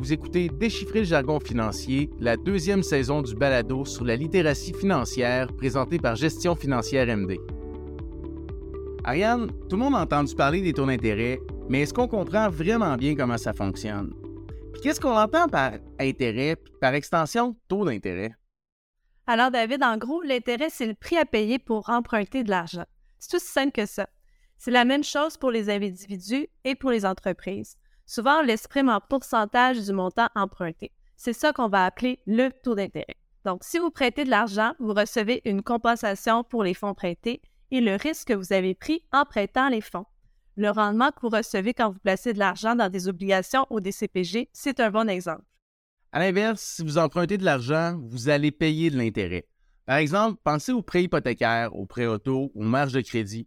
Vous écoutez Déchiffrer le jargon financier, la deuxième saison du balado sur la littératie financière présentée par Gestion financière MD. Ariane, tout le monde a entendu parler des taux d'intérêt, mais est-ce qu'on comprend vraiment bien comment ça fonctionne? Puis qu'est-ce qu'on entend par intérêt, par extension, taux d'intérêt? Alors, David, en gros, l'intérêt, c'est le prix à payer pour emprunter de l'argent. C'est aussi simple que ça. C'est la même chose pour les individus et pour les entreprises. Souvent, on l'exprime en pourcentage du montant emprunté. C'est ça qu'on va appeler le taux d'intérêt. Donc, si vous prêtez de l'argent, vous recevez une compensation pour les fonds prêtés et le risque que vous avez pris en prêtant les fonds. Le rendement que vous recevez quand vous placez de l'argent dans des obligations ou des CPG, c'est un bon exemple. À l'inverse, si vous empruntez de l'argent, vous allez payer de l'intérêt. Par exemple, pensez aux prêts hypothécaires, aux prêts auto, aux marges de crédit.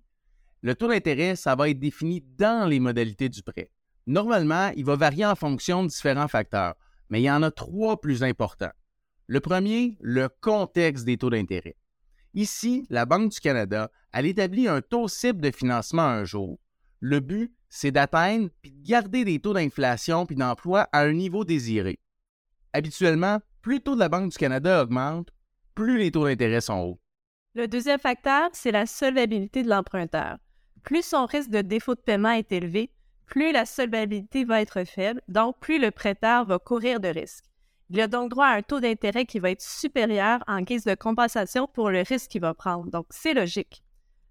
Le taux d'intérêt, ça va être défini dans les modalités du prêt. Normalement, il va varier en fonction de différents facteurs, mais il y en a trois plus importants. Le premier, le contexte des taux d'intérêt. Ici, la Banque du Canada, elle établit un taux cible de financement un jour. Le but, c'est d'atteindre puis de garder des taux d'inflation puis d'emploi à un niveau désiré. Habituellement, plus le taux de la Banque du Canada augmente, plus les taux d'intérêt sont hauts. Le deuxième facteur, c'est la solvabilité de l'emprunteur. Plus son risque de défaut de paiement est élevé, plus la solvabilité va être faible, donc plus le prêteur va courir de risques. Il a donc droit à un taux d'intérêt qui va être supérieur en guise de compensation pour le risque qu'il va prendre. Donc, c'est logique.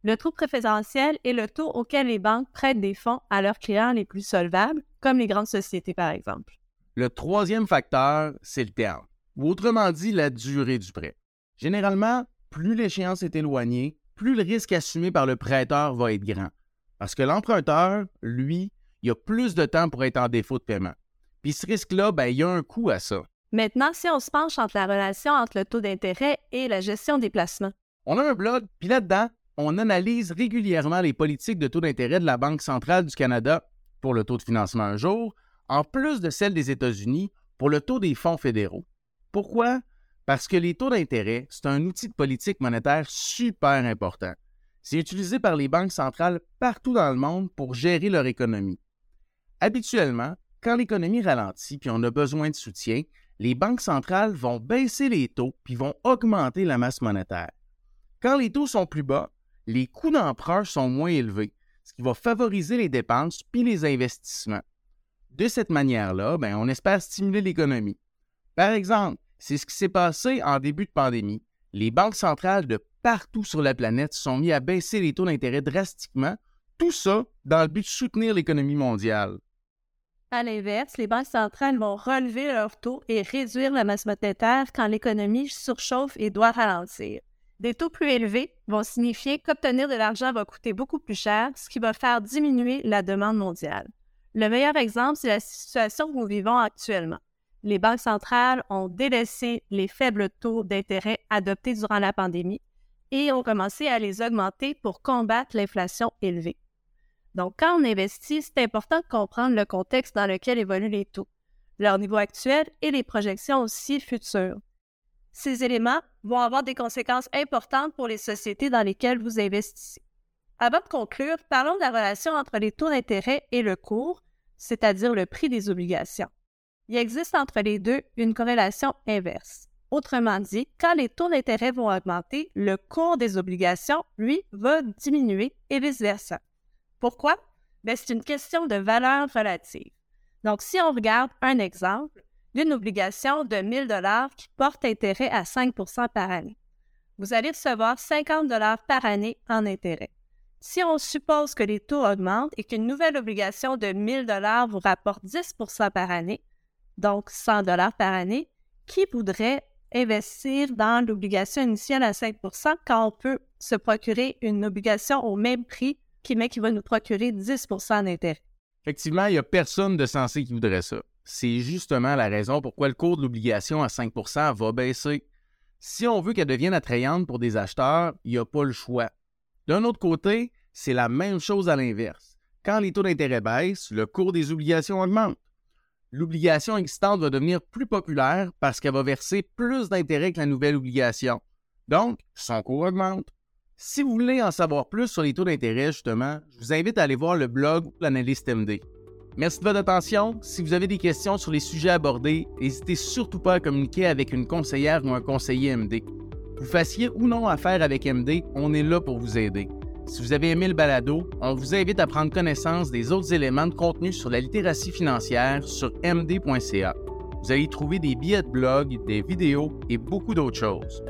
Le taux préférentiel est le taux auquel les banques prêtent des fonds à leurs clients les plus solvables, comme les grandes sociétés par exemple. Le troisième facteur, c'est le terme, ou autrement dit la durée du prêt. Généralement, plus l'échéance est éloignée, plus le risque assumé par le prêteur va être grand. Parce que l'emprunteur, lui, il a plus de temps pour être en défaut de paiement. Puis ce risque-là, ben, il y a un coût à ça. Maintenant, si on se penche entre la relation entre le taux d'intérêt et la gestion des placements. On a un blog, puis là-dedans, on analyse régulièrement les politiques de taux d'intérêt de la Banque centrale du Canada pour le taux de financement un jour, en plus de celle des États-Unis pour le taux des fonds fédéraux. Pourquoi? Parce que les taux d'intérêt, c'est un outil de politique monétaire super important. C'est utilisé par les banques centrales partout dans le monde pour gérer leur économie. Habituellement, quand l'économie ralentit puis on a besoin de soutien, les banques centrales vont baisser les taux puis vont augmenter la masse monétaire. Quand les taux sont plus bas, les coûts d'emprunt sont moins élevés, ce qui va favoriser les dépenses puis les investissements. De cette manière-là, ben, on espère stimuler l'économie. Par exemple, c'est ce qui s'est passé en début de pandémie. Les banques centrales de partout sur la planète sont mis à baisser les taux d'intérêt drastiquement, tout ça dans le but de soutenir l'économie mondiale. À l'inverse, les banques centrales vont relever leurs taux et réduire la masse monétaire quand l'économie surchauffe et doit ralentir. Des taux plus élevés vont signifier qu'obtenir de l'argent va coûter beaucoup plus cher, ce qui va faire diminuer la demande mondiale. Le meilleur exemple, c'est la situation que nous vivons actuellement. Les banques centrales ont délaissé les faibles taux d'intérêt adoptés durant la pandémie et ont commencé à les augmenter pour combattre l'inflation élevée. Donc, quand on investit, c'est important de comprendre le contexte dans lequel évoluent les taux, leur niveau actuel et les projections aussi futures. Ces éléments vont avoir des conséquences importantes pour les sociétés dans lesquelles vous investissez. Avant de conclure, parlons de la relation entre les taux d'intérêt et le cours, c'est-à-dire le prix des obligations. Il existe entre les deux une corrélation inverse. Autrement dit, quand les taux d'intérêt vont augmenter, le cours des obligations, lui, va diminuer et vice-versa. Pourquoi? Ben, c'est une question de valeur relative. Donc, si on regarde un exemple d'une obligation de 1000 dollars qui porte intérêt à 5% par année, vous allez recevoir 50 dollars par année en intérêt. Si on suppose que les taux augmentent et qu'une nouvelle obligation de 1000 dollars vous rapporte 10% par année, donc 100 dollars par année, qui voudrait investir dans l'obligation initiale à 5% quand on peut se procurer une obligation au même prix qui, va nous procurer 10% d'intérêt. Effectivement, il n'y a personne de sensé qui voudrait ça. C'est justement la raison pourquoi le cours de l'obligation à 5% va baisser. Si on veut qu'elle devienne attrayante pour des acheteurs, il n'y a pas le choix. D'un autre côté, c'est la même chose à l'inverse. Quand les taux d'intérêt baissent, le cours des obligations augmente. L'obligation existante va devenir plus populaire parce qu'elle va verser plus d'intérêt que la nouvelle obligation. Donc, son cours augmente. Si vous voulez en savoir plus sur les taux d'intérêt, justement, je vous invite à aller voir le blog L'Analyste MD. Merci de votre attention. Si vous avez des questions sur les sujets abordés, n'hésitez surtout pas à communiquer avec une conseillère ou un conseiller MD. Vous fassiez ou non affaire avec MD, on est là pour vous aider. Si vous avez aimé le balado, on vous invite à prendre connaissance des autres éléments de contenu sur la littératie financière sur md.ca. Vous allez y trouver des billets de blog, des vidéos et beaucoup d'autres choses.